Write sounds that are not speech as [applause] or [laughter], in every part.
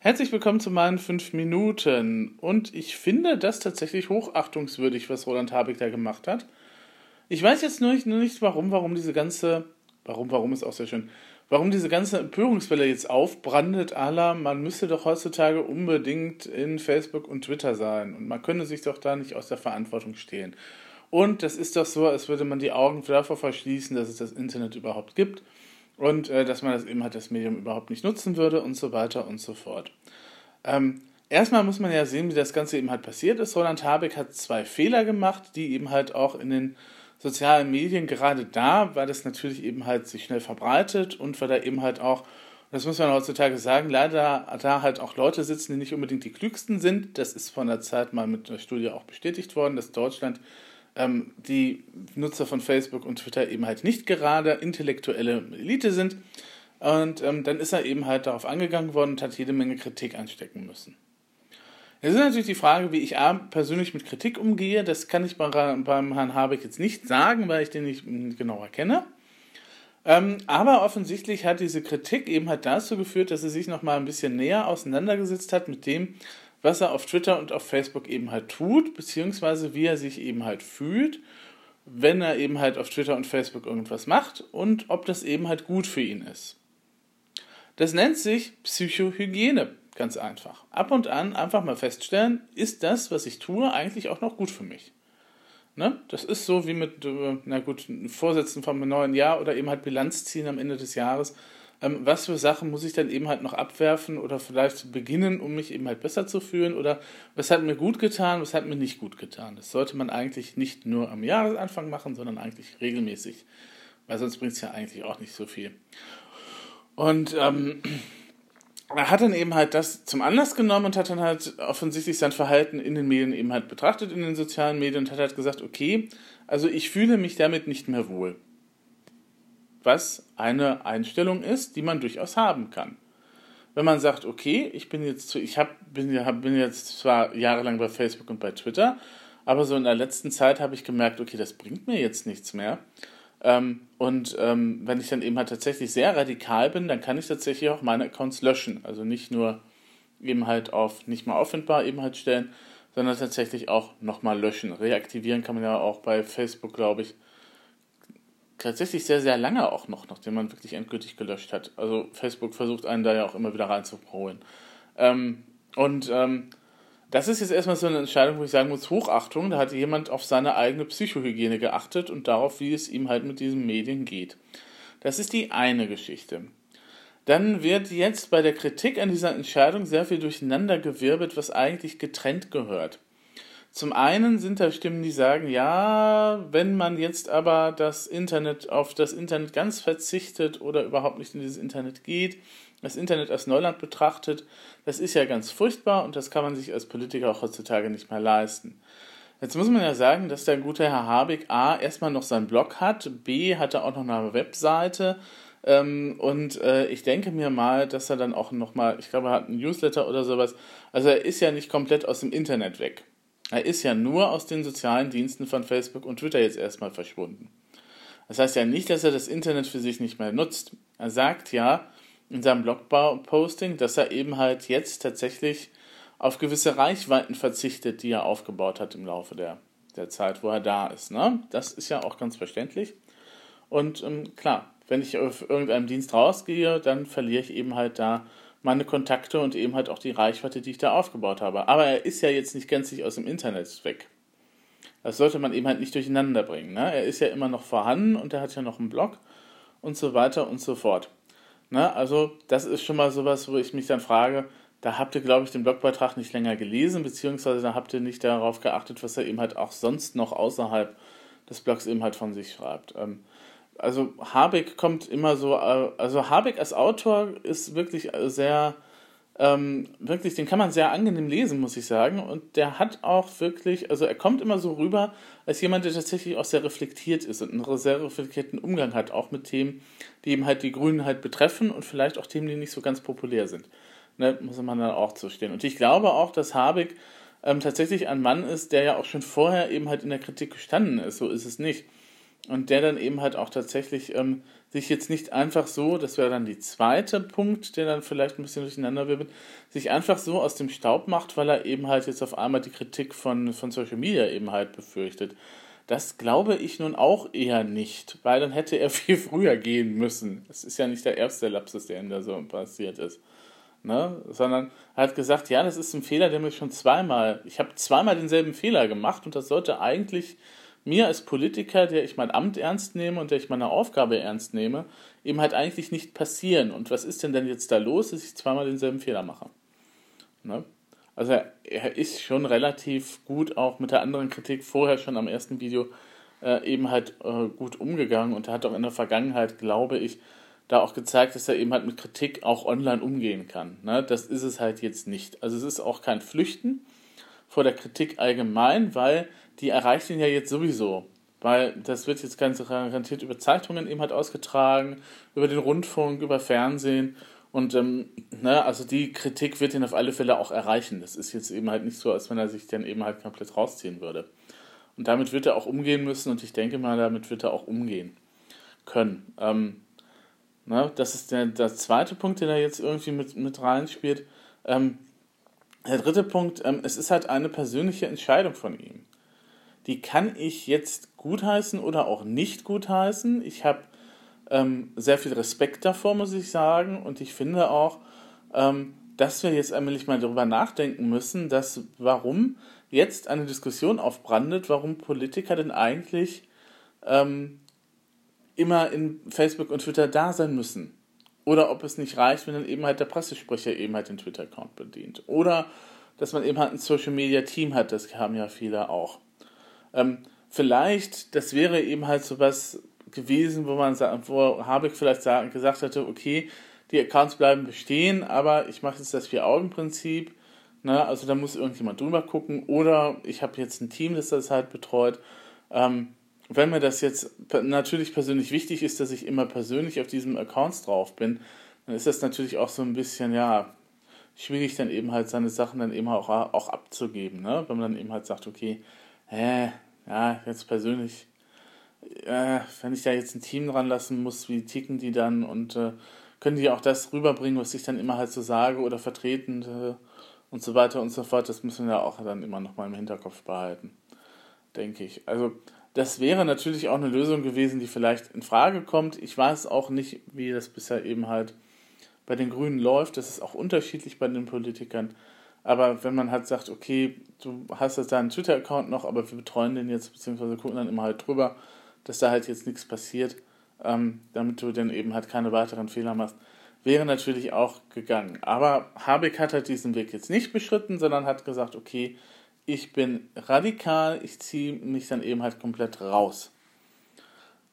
Herzlich willkommen zu meinen fünf Minuten. Und ich finde das tatsächlich hochachtungswürdig, was Roland Habeck da gemacht hat. Ich weiß jetzt nur nicht, nur nicht warum, warum diese ganze, warum, warum ist auch sehr schön, warum diese ganze Empörungswelle jetzt aufbrandet, aller, man müsste doch heutzutage unbedingt in Facebook und Twitter sein und man könne sich doch da nicht aus der Verantwortung stehlen. Und das ist doch so, als würde man die Augen davor verschließen, dass es das Internet überhaupt gibt und äh, dass man das eben halt das Medium überhaupt nicht nutzen würde und so weiter und so fort. Ähm, erstmal muss man ja sehen, wie das Ganze eben halt passiert ist. Roland Habeck hat zwei Fehler gemacht, die eben halt auch in den sozialen Medien gerade da, weil das natürlich eben halt sich schnell verbreitet und weil da eben halt auch, das muss man heutzutage sagen, leider da halt auch Leute sitzen, die nicht unbedingt die klügsten sind. Das ist von der Zeit mal mit einer Studie auch bestätigt worden, dass Deutschland ähm, die Nutzer von Facebook und Twitter eben halt nicht gerade intellektuelle Elite sind. Und ähm, dann ist er eben halt darauf angegangen worden und hat jede Menge Kritik anstecken müssen. Jetzt ist natürlich die Frage, wie ich persönlich mit Kritik umgehe. Das kann ich beim Herrn Habeck jetzt nicht sagen, weil ich den nicht genauer kenne. Ähm, aber offensichtlich hat diese Kritik eben halt dazu geführt, dass er sich nochmal ein bisschen näher auseinandergesetzt hat mit dem, was er auf Twitter und auf Facebook eben halt tut, beziehungsweise wie er sich eben halt fühlt, wenn er eben halt auf Twitter und Facebook irgendwas macht und ob das eben halt gut für ihn ist. Das nennt sich Psychohygiene, ganz einfach. Ab und an einfach mal feststellen, ist das, was ich tue, eigentlich auch noch gut für mich. Ne? Das ist so wie mit, äh, na gut, Vorsätzen vom neuen Jahr oder eben halt Bilanz ziehen am Ende des Jahres ähm, was für Sachen muss ich dann eben halt noch abwerfen oder vielleicht beginnen, um mich eben halt besser zu fühlen oder was hat mir gut getan, was hat mir nicht gut getan. Das sollte man eigentlich nicht nur am Jahresanfang machen, sondern eigentlich regelmäßig, weil sonst bringt es ja eigentlich auch nicht so viel. Und ähm, er hat dann eben halt das zum Anlass genommen und hat dann halt offensichtlich sein Verhalten in den Medien eben halt betrachtet, in den sozialen Medien und hat halt gesagt, okay, also ich fühle mich damit nicht mehr wohl was eine Einstellung ist, die man durchaus haben kann. Wenn man sagt, okay, ich bin jetzt, ich hab, bin, bin jetzt zwar jahrelang bei Facebook und bei Twitter, aber so in der letzten Zeit habe ich gemerkt, okay, das bringt mir jetzt nichts mehr. Ähm, und ähm, wenn ich dann eben halt tatsächlich sehr radikal bin, dann kann ich tatsächlich auch meine Accounts löschen. Also nicht nur eben halt auf nicht mehr auffindbar eben halt stellen, sondern tatsächlich auch nochmal löschen. Reaktivieren kann man ja auch bei Facebook, glaube ich, tatsächlich sehr, sehr lange auch noch, nachdem man wirklich endgültig gelöscht hat. Also Facebook versucht einen da ja auch immer wieder reinzuholen. Ähm, und ähm, das ist jetzt erstmal so eine Entscheidung, wo ich sagen muss, Hochachtung, da hat jemand auf seine eigene Psychohygiene geachtet und darauf, wie es ihm halt mit diesen Medien geht. Das ist die eine Geschichte. Dann wird jetzt bei der Kritik an dieser Entscheidung sehr viel durcheinandergewirbelt, was eigentlich getrennt gehört. Zum einen sind da Stimmen, die sagen, ja, wenn man jetzt aber das Internet auf das Internet ganz verzichtet oder überhaupt nicht in dieses Internet geht, das Internet als Neuland betrachtet, das ist ja ganz furchtbar und das kann man sich als Politiker auch heutzutage nicht mehr leisten. Jetzt muss man ja sagen, dass der gute Herr Habeck A erstmal noch seinen Blog hat, B hat er auch noch eine Webseite ähm, und äh, ich denke mir mal, dass er dann auch nochmal, ich glaube, er hat einen Newsletter oder sowas. Also er ist ja nicht komplett aus dem Internet weg. Er ist ja nur aus den sozialen Diensten von Facebook und Twitter jetzt erstmal verschwunden. Das heißt ja nicht, dass er das Internet für sich nicht mehr nutzt. Er sagt ja in seinem Blogposting, dass er eben halt jetzt tatsächlich auf gewisse Reichweiten verzichtet, die er aufgebaut hat im Laufe der, der Zeit, wo er da ist. Ne? Das ist ja auch ganz verständlich. Und ähm, klar, wenn ich auf irgendeinem Dienst rausgehe, dann verliere ich eben halt da meine Kontakte und eben halt auch die Reichweite, die ich da aufgebaut habe. Aber er ist ja jetzt nicht gänzlich aus dem Internet weg. Das sollte man eben halt nicht durcheinander bringen. Ne? Er ist ja immer noch vorhanden und er hat ja noch einen Blog und so weiter und so fort. Ne? Also das ist schon mal sowas, wo ich mich dann frage, da habt ihr, glaube ich, den Blogbeitrag nicht länger gelesen, beziehungsweise da habt ihr nicht darauf geachtet, was er eben halt auch sonst noch außerhalb des Blogs eben halt von sich schreibt. Ähm, also Habeck kommt immer so, äh, also Habeck als Autor ist wirklich sehr, ähm, wirklich, den kann man sehr angenehm lesen, muss ich sagen. Und der hat auch wirklich, also er kommt immer so rüber, als jemand, der tatsächlich auch sehr reflektiert ist und einen sehr reflektierten Umgang hat, auch mit Themen, die eben halt die Grünen halt betreffen und vielleicht auch Themen, die nicht so ganz populär sind. Ne, muss man dann auch zustehen. Und ich glaube auch, dass Habeck ähm, tatsächlich ein Mann ist, der ja auch schon vorher eben halt in der Kritik gestanden ist. So ist es nicht und der dann eben halt auch tatsächlich ähm, sich jetzt nicht einfach so, das wäre dann die zweite Punkt, der dann vielleicht ein bisschen durcheinander wirbelt, sich einfach so aus dem Staub macht, weil er eben halt jetzt auf einmal die Kritik von, von Social Media eben halt befürchtet. Das glaube ich nun auch eher nicht, weil dann hätte er [laughs] viel früher gehen müssen. Es ist ja nicht der erste Lapsus, der ihm da so passiert ist. Ne? Sondern er hat gesagt, ja, das ist ein Fehler, der mir schon zweimal, ich habe zweimal denselben Fehler gemacht und das sollte eigentlich mir als Politiker, der ich mein Amt ernst nehme und der ich meine Aufgabe ernst nehme, eben halt eigentlich nicht passieren. Und was ist denn denn jetzt da los, dass ich zweimal denselben Fehler mache? Ne? Also er, er, ist schon relativ gut auch mit der anderen Kritik vorher schon am ersten Video äh, eben halt äh, gut umgegangen und er hat auch in der Vergangenheit, glaube ich, da auch gezeigt, dass er eben halt mit Kritik auch online umgehen kann. Ne? Das ist es halt jetzt nicht. Also es ist auch kein Flüchten vor der Kritik allgemein, weil die erreicht ihn ja jetzt sowieso. Weil das wird jetzt ganz garantiert über Zeitungen eben halt ausgetragen, über den Rundfunk, über Fernsehen. Und ähm, ne, also die Kritik wird ihn auf alle Fälle auch erreichen. Das ist jetzt eben halt nicht so, als wenn er sich dann eben halt komplett rausziehen würde. Und damit wird er auch umgehen müssen und ich denke mal, damit wird er auch umgehen können. Ähm, ne, das ist der, der zweite Punkt, der da jetzt irgendwie mit, mit reinspielt. Ähm, der dritte Punkt, ähm, es ist halt eine persönliche Entscheidung von ihm die kann ich jetzt gutheißen oder auch nicht gutheißen. Ich habe ähm, sehr viel Respekt davor, muss ich sagen. Und ich finde auch, ähm, dass wir jetzt eigentlich mal darüber nachdenken müssen, dass warum jetzt eine Diskussion aufbrandet, warum Politiker denn eigentlich ähm, immer in Facebook und Twitter da sein müssen. Oder ob es nicht reicht, wenn dann eben halt der Pressesprecher eben halt den Twitter-Account bedient. Oder dass man eben halt ein Social-Media-Team hat, das haben ja viele auch. Ähm, vielleicht, das wäre eben halt so was gewesen, wo man wo Habeck vielleicht sagen, gesagt hätte, okay, die Accounts bleiben bestehen, aber ich mache jetzt das Vier-Augen-Prinzip. Ne? Also da muss irgendjemand drüber gucken. Oder ich habe jetzt ein Team, das das halt betreut. Ähm, wenn mir das jetzt natürlich persönlich wichtig ist, dass ich immer persönlich auf diesem Accounts drauf bin, dann ist das natürlich auch so ein bisschen, ja, schwierig dann eben halt seine Sachen dann eben auch, auch abzugeben. Ne? Wenn man dann eben halt sagt, okay, hä, ja, jetzt persönlich, äh, wenn ich da jetzt ein Team dran lassen muss, wie ticken die dann und äh, können die auch das rüberbringen, was ich dann immer halt so sage oder vertreten äh, und so weiter und so fort, das müssen wir ja auch dann immer noch mal im Hinterkopf behalten, denke ich. Also das wäre natürlich auch eine Lösung gewesen, die vielleicht in Frage kommt. Ich weiß auch nicht, wie das bisher eben halt bei den Grünen läuft. Das ist auch unterschiedlich bei den Politikern. Aber wenn man halt sagt, okay, du hast jetzt deinen Twitter-Account noch, aber wir betreuen den jetzt, beziehungsweise gucken dann immer halt drüber, dass da halt jetzt nichts passiert, ähm, damit du dann eben halt keine weiteren Fehler machst, wäre natürlich auch gegangen. Aber Habeck hat halt diesen Weg jetzt nicht beschritten, sondern hat gesagt, okay, ich bin radikal, ich ziehe mich dann eben halt komplett raus.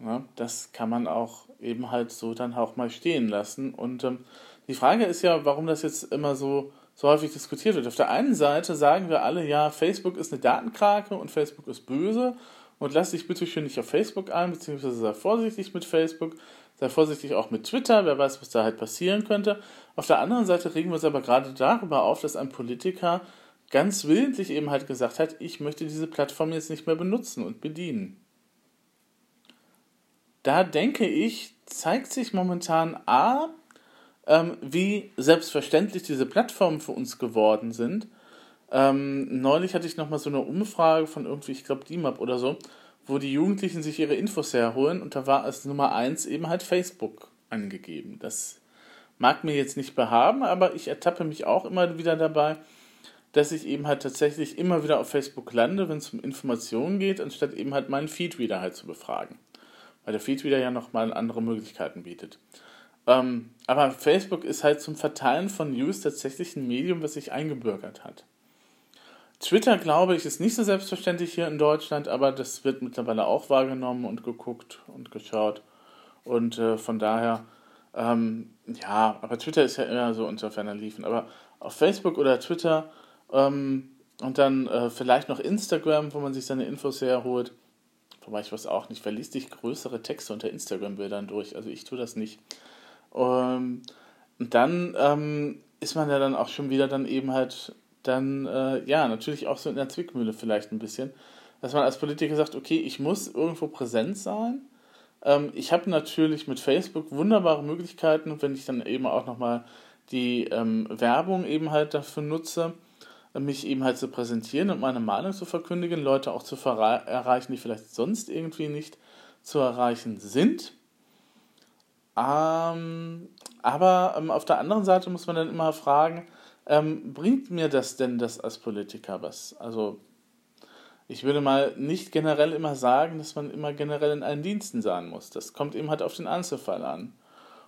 Ja, das kann man auch eben halt so dann auch mal stehen lassen. Und ähm, die Frage ist ja, warum das jetzt immer so so häufig diskutiert wird. Auf der einen Seite sagen wir alle, ja, Facebook ist eine Datenkrake und Facebook ist böse und lass dich bitte schön nicht auf Facebook ein, beziehungsweise sei vorsichtig mit Facebook, sei vorsichtig auch mit Twitter, wer weiß, was da halt passieren könnte. Auf der anderen Seite regen wir uns aber gerade darüber auf, dass ein Politiker ganz willentlich eben halt gesagt hat, ich möchte diese Plattform jetzt nicht mehr benutzen und bedienen. Da denke ich, zeigt sich momentan A, ähm, wie selbstverständlich diese Plattformen für uns geworden sind. Ähm, neulich hatte ich nochmal so eine Umfrage von irgendwie, ich glaube, DIMAP oder so, wo die Jugendlichen sich ihre Infos herholen und da war als Nummer 1 eben halt Facebook angegeben. Das mag mir jetzt nicht behaben, aber ich ertappe mich auch immer wieder dabei, dass ich eben halt tatsächlich immer wieder auf Facebook lande, wenn es um Informationen geht, anstatt eben halt meinen Feedreader halt zu befragen. Weil der Feedreader ja nochmal andere Möglichkeiten bietet. Ähm, aber Facebook ist halt zum Verteilen von News tatsächlich ein Medium, was sich eingebürgert hat. Twitter, glaube ich, ist nicht so selbstverständlich hier in Deutschland, aber das wird mittlerweile auch wahrgenommen und geguckt und geschaut. Und äh, von daher, ähm, ja, aber Twitter ist ja immer so unter ferner Liefen. Aber auf Facebook oder Twitter ähm, und dann äh, vielleicht noch Instagram, wo man sich seine Infos herholt. Wobei ich weiß auch nicht, verliest dich größere Texte unter Instagram-Bildern durch. Also ich tue das nicht. Ähm, und dann ähm, ist man ja dann auch schon wieder dann eben halt dann, äh, ja, natürlich auch so in der Zwickmühle vielleicht ein bisschen, dass man als Politiker sagt, okay, ich muss irgendwo präsent sein, Ähm, ich habe natürlich mit Facebook wunderbare Möglichkeiten, wenn ich dann eben auch nochmal die ähm, Werbung eben halt dafür nutze, mich eben halt zu präsentieren und meine Meinung zu verkündigen, Leute auch zu erreichen, die vielleicht sonst irgendwie nicht zu erreichen sind. Ähm, aber ähm, auf der anderen Seite muss man dann immer fragen, ähm, bringt mir das denn das als Politiker was? Also ich würde mal nicht generell immer sagen, dass man immer generell in allen Diensten sein muss. Das kommt eben halt auf den Einzelfall an.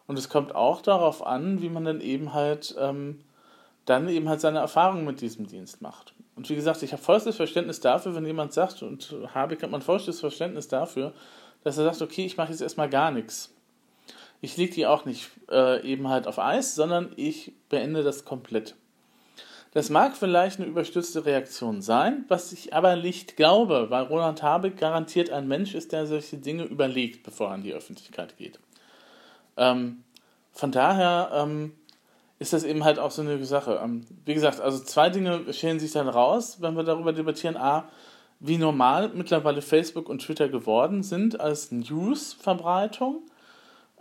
Und es kommt auch darauf an, wie man dann eben halt ähm, dann eben halt seine Erfahrungen mit diesem Dienst macht. Und wie gesagt, ich habe vollstes Verständnis dafür, wenn jemand sagt, und habe ich man vollstes Verständnis dafür, dass er sagt, okay, ich mache jetzt erstmal gar nichts. Ich lege die auch nicht äh, eben halt auf Eis, sondern ich beende das komplett. Das mag vielleicht eine überstützte Reaktion sein, was ich aber nicht glaube, weil Roland Habeck garantiert ein Mensch ist, der solche Dinge überlegt, bevor er an die Öffentlichkeit geht. Ähm, von daher ähm, ist das eben halt auch so eine Sache. Ähm, wie gesagt, also zwei Dinge schälen sich dann raus, wenn wir darüber debattieren. A, wie normal mittlerweile Facebook und Twitter geworden sind als News-Verbreitung.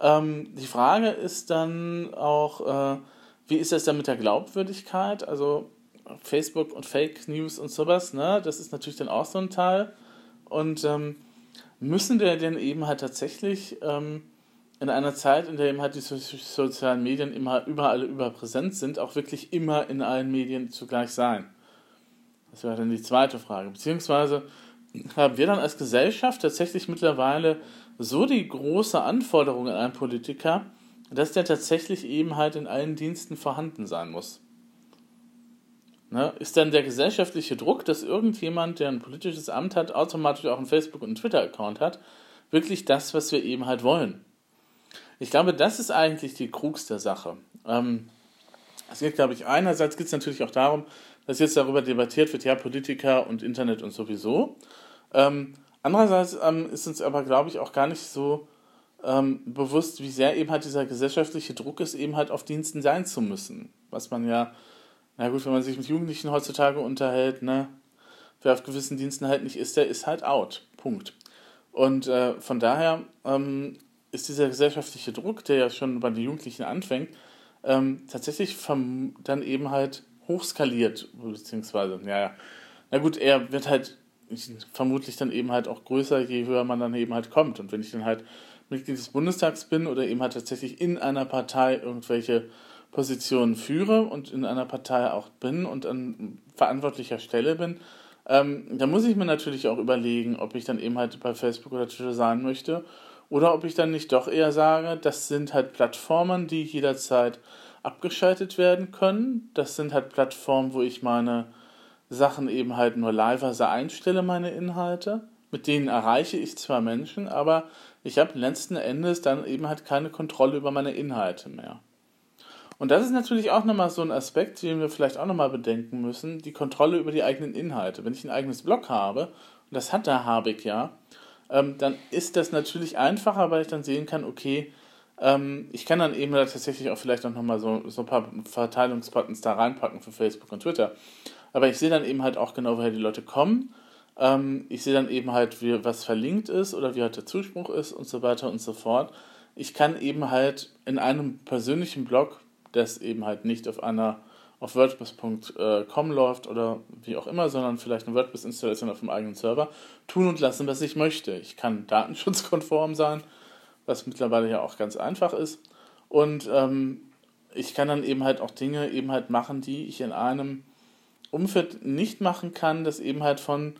Ähm, die Frage ist dann auch, äh, wie ist das dann mit der Glaubwürdigkeit? Also Facebook und Fake News und sowas, ne? Das ist natürlich dann auch so ein Teil. Und ähm, müssen wir denn eben halt tatsächlich ähm, in einer Zeit, in der eben halt die so sozialen Medien immer überall überpräsent sind, auch wirklich immer in allen Medien zugleich sein? Das wäre dann die zweite Frage. Beziehungsweise haben wir dann als Gesellschaft tatsächlich mittlerweile so die große Anforderung an einen Politiker, dass der tatsächlich eben halt in allen Diensten vorhanden sein muss. Ne? Ist dann der gesellschaftliche Druck, dass irgendjemand, der ein politisches Amt hat, automatisch auch einen Facebook- und einen Twitter-Account hat, wirklich das, was wir eben halt wollen? Ich glaube, das ist eigentlich die Krux der Sache. Ähm, es geht, glaube ich, einerseits geht es natürlich auch darum, dass jetzt darüber debattiert wird, ja, Politiker und Internet und sowieso. Ähm, andererseits ähm, ist uns aber, glaube ich, auch gar nicht so ähm, bewusst, wie sehr eben halt dieser gesellschaftliche Druck ist, eben halt auf Diensten sein zu müssen. Was man ja, na gut, wenn man sich mit Jugendlichen heutzutage unterhält, ne, wer auf gewissen Diensten halt nicht ist, der ist halt out. Punkt. Und äh, von daher ähm, ist dieser gesellschaftliche Druck, der ja schon bei den Jugendlichen anfängt, ähm, tatsächlich vom, dann eben halt hochskaliert, beziehungsweise, ja, ja. Na gut, er wird halt vermutlich dann eben halt auch größer, je höher man dann eben halt kommt. Und wenn ich dann halt Mitglied des Bundestags bin oder eben halt tatsächlich in einer Partei irgendwelche Positionen führe und in einer Partei auch bin und an verantwortlicher Stelle bin, ähm, da muss ich mir natürlich auch überlegen, ob ich dann eben halt bei Facebook oder Twitter sein möchte oder ob ich dann nicht doch eher sage, das sind halt Plattformen, die jederzeit abgeschaltet werden können. Das sind halt Plattformen, wo ich meine Sachen eben halt nur leise einstelle, meine Inhalte. Mit denen erreiche ich zwar Menschen, aber ich habe letzten Endes dann eben halt keine Kontrolle über meine Inhalte mehr. Und das ist natürlich auch nochmal so ein Aspekt, den wir vielleicht auch nochmal bedenken müssen, die Kontrolle über die eigenen Inhalte. Wenn ich ein eigenes Blog habe, und das hat der Habeck ja, ähm, dann ist das natürlich einfacher, weil ich dann sehen kann, okay, ähm, ich kann dann eben tatsächlich auch vielleicht auch nochmal so, so ein paar Verteilungsbuttons da reinpacken für Facebook und Twitter. Aber ich sehe dann eben halt auch genau, woher die Leute kommen ähm, ich sehe dann eben halt, wie, was verlinkt ist oder wie halt der Zuspruch ist und so weiter und so fort. Ich kann eben halt in einem persönlichen Blog, das eben halt nicht auf einer auf WordPress.com läuft oder wie auch immer, sondern vielleicht eine WordPress-Installation auf dem eigenen Server, tun und lassen, was ich möchte. Ich kann datenschutzkonform sein, was mittlerweile ja auch ganz einfach ist. Und ähm, ich kann dann eben halt auch Dinge eben halt machen, die ich in einem Umfeld nicht machen kann, das eben halt von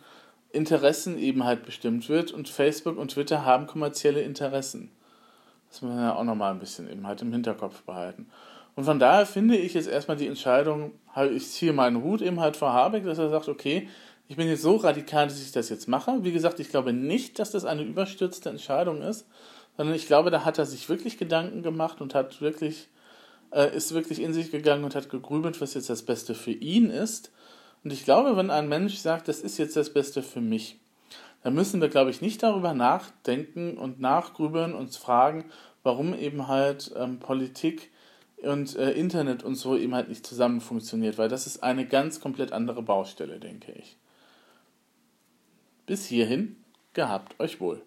Interessen eben halt bestimmt wird und Facebook und Twitter haben kommerzielle Interessen. Das muss man ja auch nochmal ein bisschen eben halt im Hinterkopf behalten. Und von daher finde ich jetzt erstmal die Entscheidung, halt, ich ziehe meinen Hut eben halt vor Habeck, dass er sagt, okay, ich bin jetzt so radikal, dass ich das jetzt mache. Wie gesagt, ich glaube nicht, dass das eine überstürzte Entscheidung ist, sondern ich glaube, da hat er sich wirklich Gedanken gemacht und hat wirklich, äh, ist wirklich in sich gegangen und hat gegrübelt, was jetzt das Beste für ihn ist und ich glaube, wenn ein Mensch sagt, das ist jetzt das Beste für mich, dann müssen wir, glaube ich, nicht darüber nachdenken und nachgrübeln, uns fragen, warum eben halt ähm, Politik und äh, Internet und so eben halt nicht zusammen funktioniert, weil das ist eine ganz komplett andere Baustelle, denke ich. Bis hierhin, gehabt euch wohl.